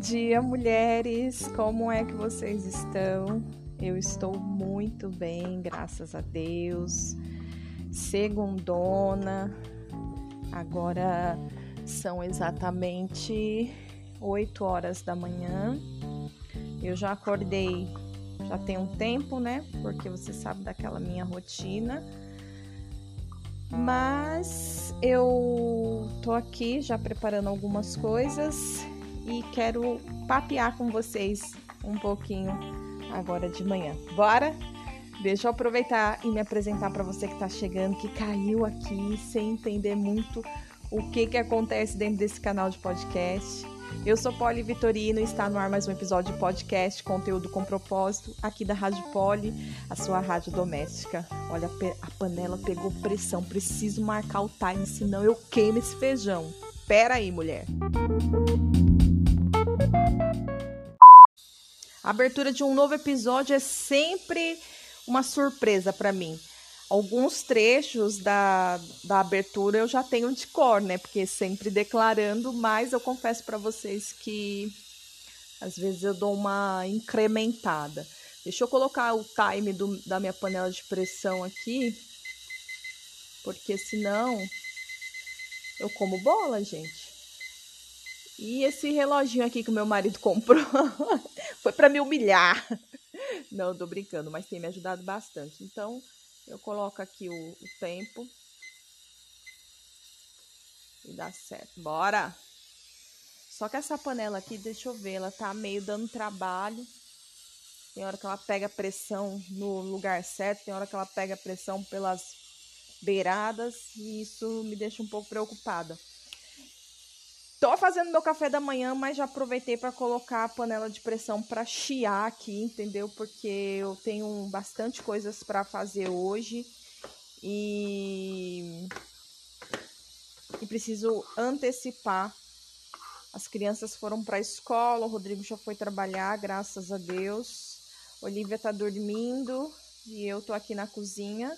dia, mulheres! Como é que vocês estão? Eu estou muito bem, graças a Deus. Segundona, agora são exatamente 8 horas da manhã. Eu já acordei já tem um tempo, né? Porque você sabe daquela minha rotina. Mas eu tô aqui já preparando algumas coisas e quero papear com vocês um pouquinho agora de manhã. Bora? Deixa eu aproveitar e me apresentar para você que está chegando, que caiu aqui sem entender muito o que, que acontece dentro desse canal de podcast. Eu sou Poli Vitorino e está no ar mais um episódio de podcast, conteúdo com propósito, aqui da Rádio Poli, a sua rádio doméstica. Olha, a panela pegou pressão, preciso marcar o time, senão eu queimo esse feijão. Pera aí, mulher. A abertura de um novo episódio é sempre uma surpresa para mim. Alguns trechos da, da abertura eu já tenho de cor, né? Porque sempre declarando, mas eu confesso para vocês que às vezes eu dou uma incrementada. Deixa eu colocar o time do, da minha panela de pressão aqui, porque senão eu como bola, gente. E esse reloginho aqui que o meu marido comprou foi para me humilhar. Não, tô brincando, mas tem me ajudado bastante. Então, eu coloco aqui o, o tempo. E dá certo. Bora! Só que essa panela aqui, deixa eu ver, ela tá meio dando trabalho. Tem hora que ela pega pressão no lugar certo, tem hora que ela pega pressão pelas beiradas e isso me deixa um pouco preocupada. Tô fazendo meu café da manhã, mas já aproveitei para colocar a panela de pressão para chiar aqui, entendeu? Porque eu tenho bastante coisas para fazer hoje e e preciso antecipar. As crianças foram para a escola, o Rodrigo já foi trabalhar, graças a Deus. Olivia tá dormindo e eu tô aqui na cozinha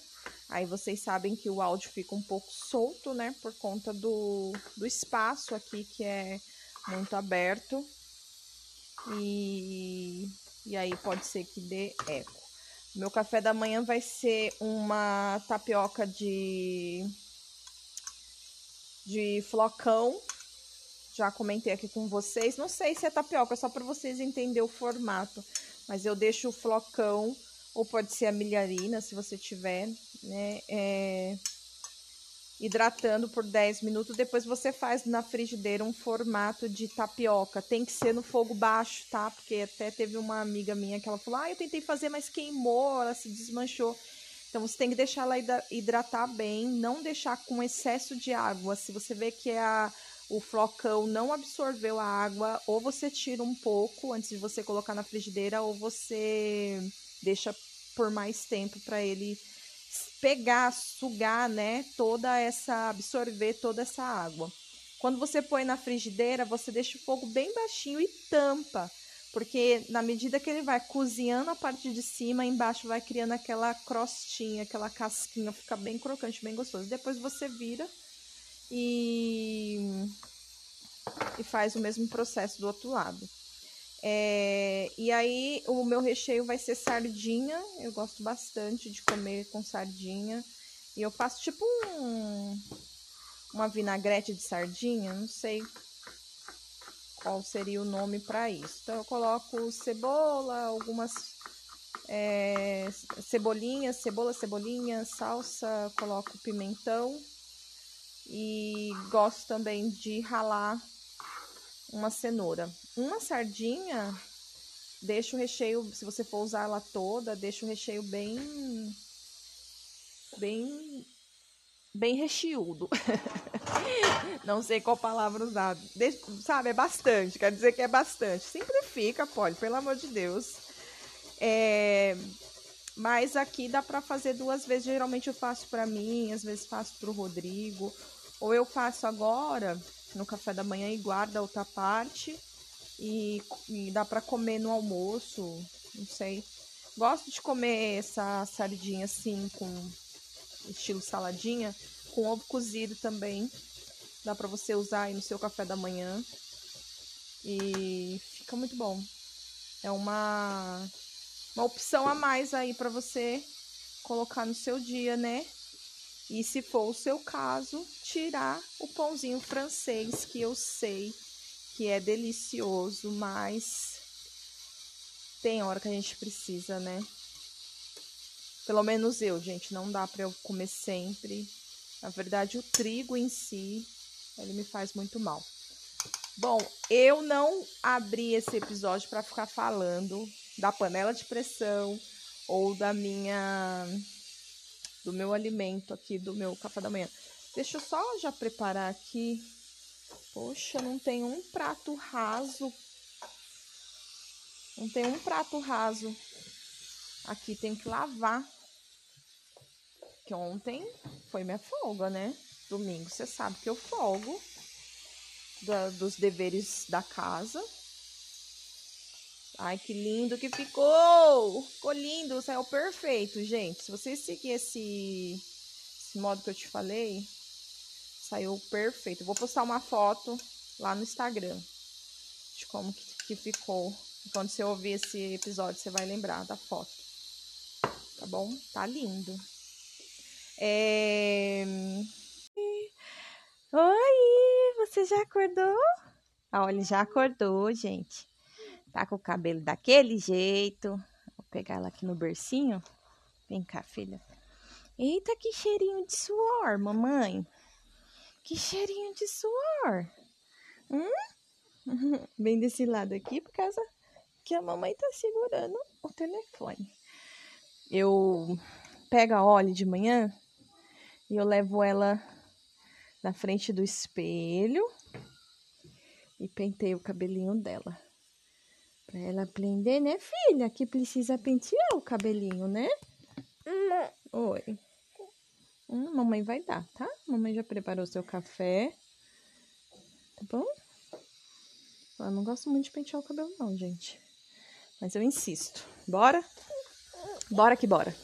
Aí vocês sabem que o áudio fica um pouco solto, né? Por conta do, do espaço aqui que é muito aberto. E, e aí pode ser que dê eco. Meu café da manhã vai ser uma tapioca de, de flocão. Já comentei aqui com vocês. Não sei se é tapioca, só para vocês entenderem o formato. Mas eu deixo o flocão ou pode ser a milharina, se você tiver, né? É, hidratando por 10 minutos. Depois você faz na frigideira um formato de tapioca. Tem que ser no fogo baixo, tá? Porque até teve uma amiga minha que ela falou: Ah, eu tentei fazer, mas queimou, ela se desmanchou. Então você tem que deixar ela hidratar bem, não deixar com excesso de água. Se você vê que a, o flocão não absorveu a água, ou você tira um pouco antes de você colocar na frigideira, ou você deixa por mais tempo para ele pegar, sugar, né, toda essa absorver toda essa água. Quando você põe na frigideira, você deixa o fogo bem baixinho e tampa, porque na medida que ele vai cozinhando a parte de cima, embaixo vai criando aquela crostinha, aquela casquinha, fica bem crocante, bem gostoso. Depois você vira e e faz o mesmo processo do outro lado. É, e aí o meu recheio vai ser sardinha. Eu gosto bastante de comer com sardinha. E eu faço tipo um, uma vinagrete de sardinha, não sei qual seria o nome para isso. Então eu coloco cebola, algumas é, cebolinhas, cebola, cebolinha, salsa, coloco pimentão e gosto também de ralar uma cenoura. Uma sardinha, deixa o recheio, se você for usar ela toda, deixa o recheio bem bem bem recheado. Não sei qual palavra usar. Deixa, sabe, é bastante, quer dizer que é bastante. Simplifica, pode, pelo amor de Deus. É, mas aqui dá para fazer duas vezes. Geralmente eu faço para mim, às vezes faço para o Rodrigo. Ou eu faço agora no café da manhã e guarda a outra parte. E, e dá para comer no almoço, não sei. Gosto de comer essa sardinha assim, com estilo saladinha, com ovo cozido também. Dá para você usar aí no seu café da manhã. E fica muito bom. É uma, uma opção a mais aí para você colocar no seu dia, né? E se for o seu caso, tirar o pãozinho francês, que eu sei que é delicioso, mas tem hora que a gente precisa, né? Pelo menos eu, gente, não dá para eu comer sempre. Na verdade, o trigo em si, ele me faz muito mal. Bom, eu não abri esse episódio para ficar falando da panela de pressão ou da minha do meu alimento aqui, do meu café da manhã. Deixa eu só já preparar aqui. Poxa, não tem um prato raso. Não tem um prato raso. Aqui tem que lavar. Que ontem foi minha folga, né? Domingo, você sabe que eu folgo da, dos deveres da casa. Ai, que lindo que ficou! Ficou lindo, saiu perfeito, gente. Se vocês seguirem esse, esse modo que eu te falei, saiu perfeito. Eu vou postar uma foto lá no Instagram de como que, que ficou. Quando você ouvir esse episódio, você vai lembrar da foto. Tá bom? Tá lindo. É... Oi, você já acordou? Ah, olha, já acordou, gente. Tá com o cabelo daquele jeito. Vou pegar ela aqui no bercinho. Vem cá, filha. Eita, que cheirinho de suor, mamãe. Que cheirinho de suor. Hum? Vem desse lado aqui por causa que a mamãe tá segurando o telefone. Eu pego a Ollie de manhã e eu levo ela na frente do espelho e penteio o cabelinho dela. Pra ela aprender, né, filha? Que precisa pentear o cabelinho, né? Oi. Hum, mamãe vai dar, tá? Mamãe já preparou seu café. Tá bom? Eu não gosto muito de pentear o cabelo, não, gente. Mas eu insisto. Bora? Bora que bora.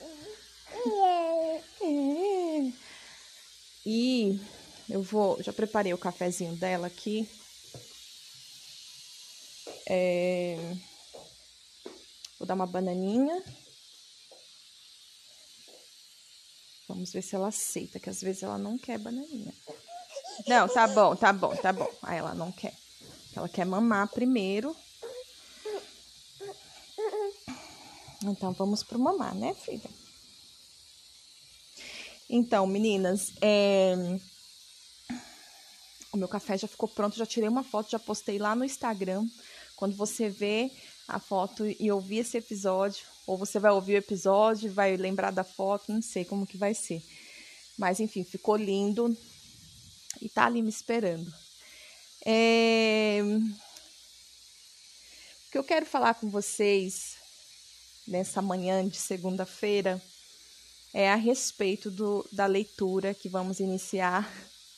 E eu vou. Já preparei o cafezinho dela aqui. É, vou dar uma bananinha. Vamos ver se ela aceita, que às vezes ela não quer bananinha. Não, tá bom, tá bom, tá bom. Aí ela não quer. Ela quer mamar primeiro. Então vamos pro mamar, né, filha? Então, meninas, é... o meu café já ficou pronto, já tirei uma foto, já postei lá no Instagram. Quando você vê a foto e ouvir esse episódio, ou você vai ouvir o episódio, vai lembrar da foto, não sei como que vai ser. Mas enfim, ficou lindo e tá ali me esperando. É... O que eu quero falar com vocês nessa manhã de segunda-feira é a respeito do, da leitura que vamos iniciar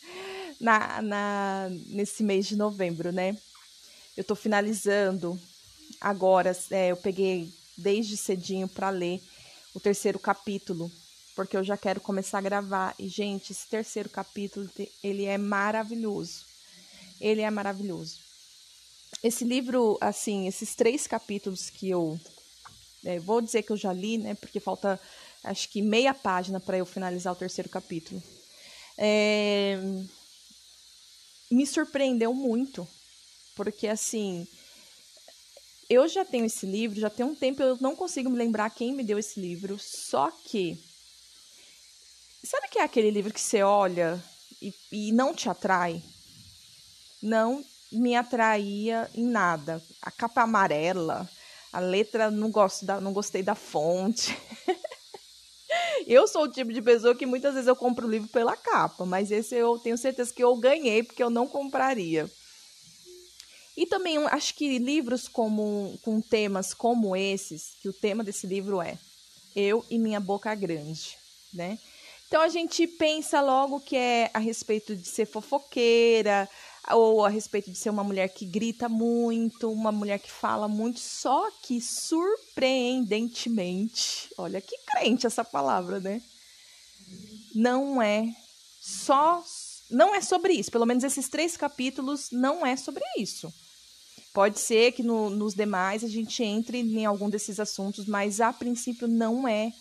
na, na, nesse mês de novembro, né? Eu estou finalizando agora, é, eu peguei desde cedinho para ler o terceiro capítulo, porque eu já quero começar a gravar. E, gente, esse terceiro capítulo, ele é maravilhoso. Ele é maravilhoso. Esse livro, assim, esses três capítulos que eu é, vou dizer que eu já li, né? Porque falta acho que meia página para eu finalizar o terceiro capítulo. É, me surpreendeu muito, porque assim, eu já tenho esse livro, já tem um tempo, eu não consigo me lembrar quem me deu esse livro, só que. Sabe que é aquele livro que você olha e, e não te atrai? Não me atraía em nada. A capa amarela, a letra não gosto da, não gostei da fonte. eu sou o tipo de pessoa que muitas vezes eu compro o livro pela capa, mas esse eu tenho certeza que eu ganhei porque eu não compraria. E também acho que livros como, com temas como esses, que o tema desse livro é Eu e Minha Boca Grande, né? Então a gente pensa logo que é a respeito de ser fofoqueira, ou a respeito de ser uma mulher que grita muito, uma mulher que fala muito, só que surpreendentemente, olha que crente essa palavra, né? Não é só não é sobre isso. Pelo menos esses três capítulos não é sobre isso. Pode ser que no, nos demais a gente entre em algum desses assuntos, mas a princípio não é.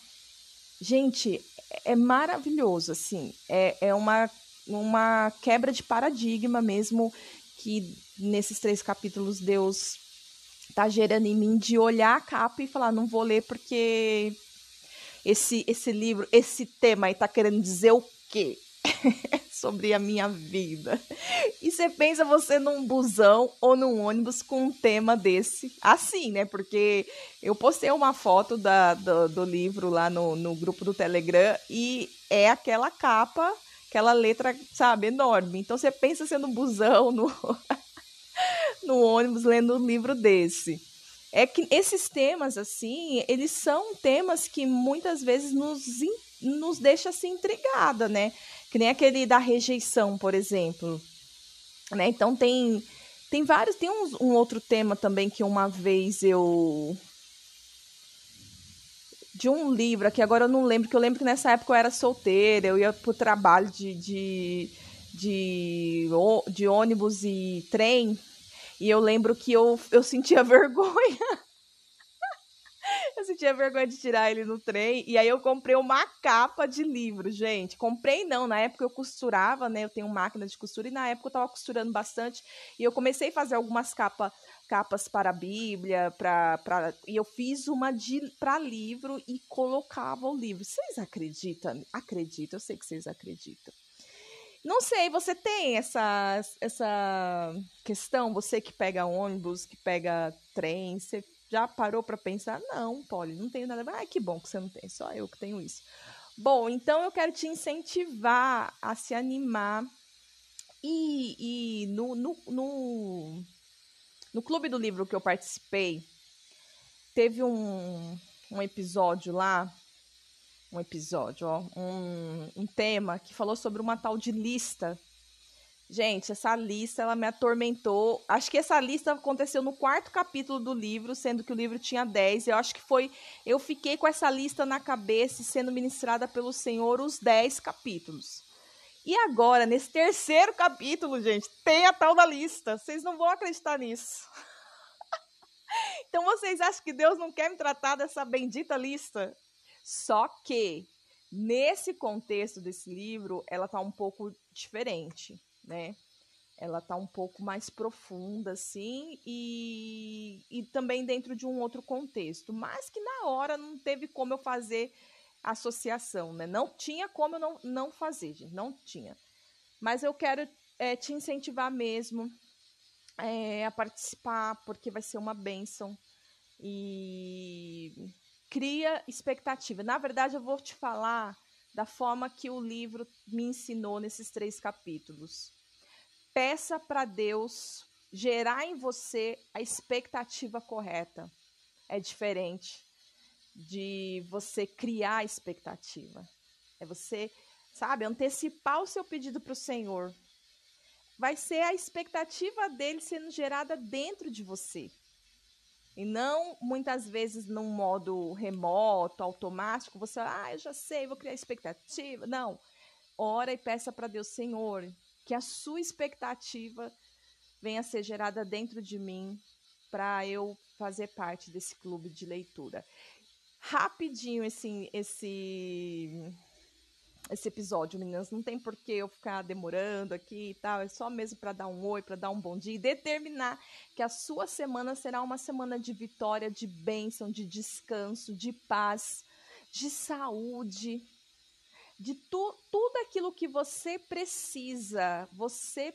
Gente, é maravilhoso, assim. É, é uma, uma quebra de paradigma mesmo que nesses três capítulos Deus tá gerando em mim de olhar a capa e falar, não vou ler porque esse esse livro, esse tema aí tá querendo dizer o quê? sobre a minha vida. E você pensa você num busão ou num ônibus com um tema desse, assim, né? Porque eu postei uma foto da, do, do livro lá no, no grupo do Telegram e é aquela capa, aquela letra, sabe, enorme. Então você pensa sendo no busão, no, no ônibus, lendo um livro desse é que esses temas, assim, eles são temas que muitas vezes nos, nos deixa assim intrigada, né? Que nem aquele da rejeição, por exemplo. Né? Então tem tem vários, tem um, um outro tema também que uma vez eu de um livro aqui, agora eu não lembro, que eu lembro que nessa época eu era solteira, eu ia pro trabalho de, de, de, de ônibus e trem, e eu lembro que eu, eu sentia vergonha. Sentia vergonha de tirar ele no trem. E aí eu comprei uma capa de livro, gente. Comprei não, na época eu costurava, né? Eu tenho máquina de costura e na época eu tava costurando bastante. E eu comecei a fazer algumas capa, capas para a Bíblia, pra, pra, e eu fiz uma para livro e colocava o livro. Vocês acreditam? Acreditam, eu sei que vocês acreditam. Não sei, você tem essa, essa questão, você que pega ônibus, que pega trem, você já parou para pensar? Não, Polly, não tenho nada. Ai, que bom que você não tem, só eu que tenho isso. Bom, então eu quero te incentivar a se animar e, e no, no, no, no Clube do Livro que eu participei, teve um, um episódio lá um episódio, ó, um, um tema que falou sobre uma tal de lista. Gente, essa lista ela me atormentou. Acho que essa lista aconteceu no quarto capítulo do livro, sendo que o livro tinha 10. Eu acho que foi. Eu fiquei com essa lista na cabeça sendo ministrada pelo Senhor os 10 capítulos. E agora, nesse terceiro capítulo, gente, tem a tal da lista. Vocês não vão acreditar nisso. então vocês acham que Deus não quer me tratar dessa bendita lista? Só que nesse contexto desse livro, ela tá um pouco diferente, né? Ela tá um pouco mais profunda, assim, e, e também dentro de um outro contexto, mas que na hora não teve como eu fazer associação, né? Não tinha como eu não, não fazer, gente, não tinha. Mas eu quero é, te incentivar mesmo é, a participar, porque vai ser uma bênção. E cria expectativa. Na verdade, eu vou te falar da forma que o livro me ensinou nesses três capítulos. Peça para Deus gerar em você a expectativa correta. É diferente de você criar a expectativa. É você, sabe, antecipar o seu pedido para o Senhor. Vai ser a expectativa dele sendo gerada dentro de você. E não muitas vezes num modo remoto, automático, você, ah, eu já sei, vou criar expectativa. Não. Ora e peça para Deus, Senhor, que a sua expectativa venha a ser gerada dentro de mim para eu fazer parte desse clube de leitura. Rapidinho esse esse esse episódio, meninas. Não tem por que eu ficar demorando aqui e tal. É só mesmo para dar um oi, para dar um bom dia e determinar que a sua semana será uma semana de vitória, de bênção, de descanso, de paz, de saúde, de tu, tudo aquilo que você precisa. Você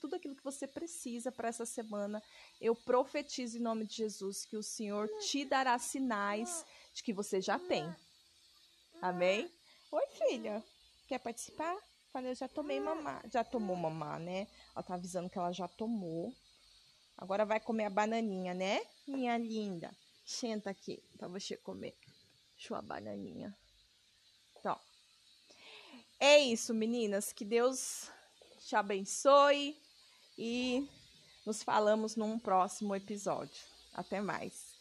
tudo aquilo que você precisa para essa semana. Eu profetizo em nome de Jesus que o Senhor te dará sinais de que você já tem. Amém? Oi, filha. Quer participar? Falei, eu já tomei mamá. Já tomou mamá, né? Ela tá avisando que ela já tomou. Agora vai comer a bananinha, né? Minha linda. Senta aqui pra você comer sua bananinha. Então, é isso, meninas. Que Deus te abençoe e nos falamos num próximo episódio. Até mais.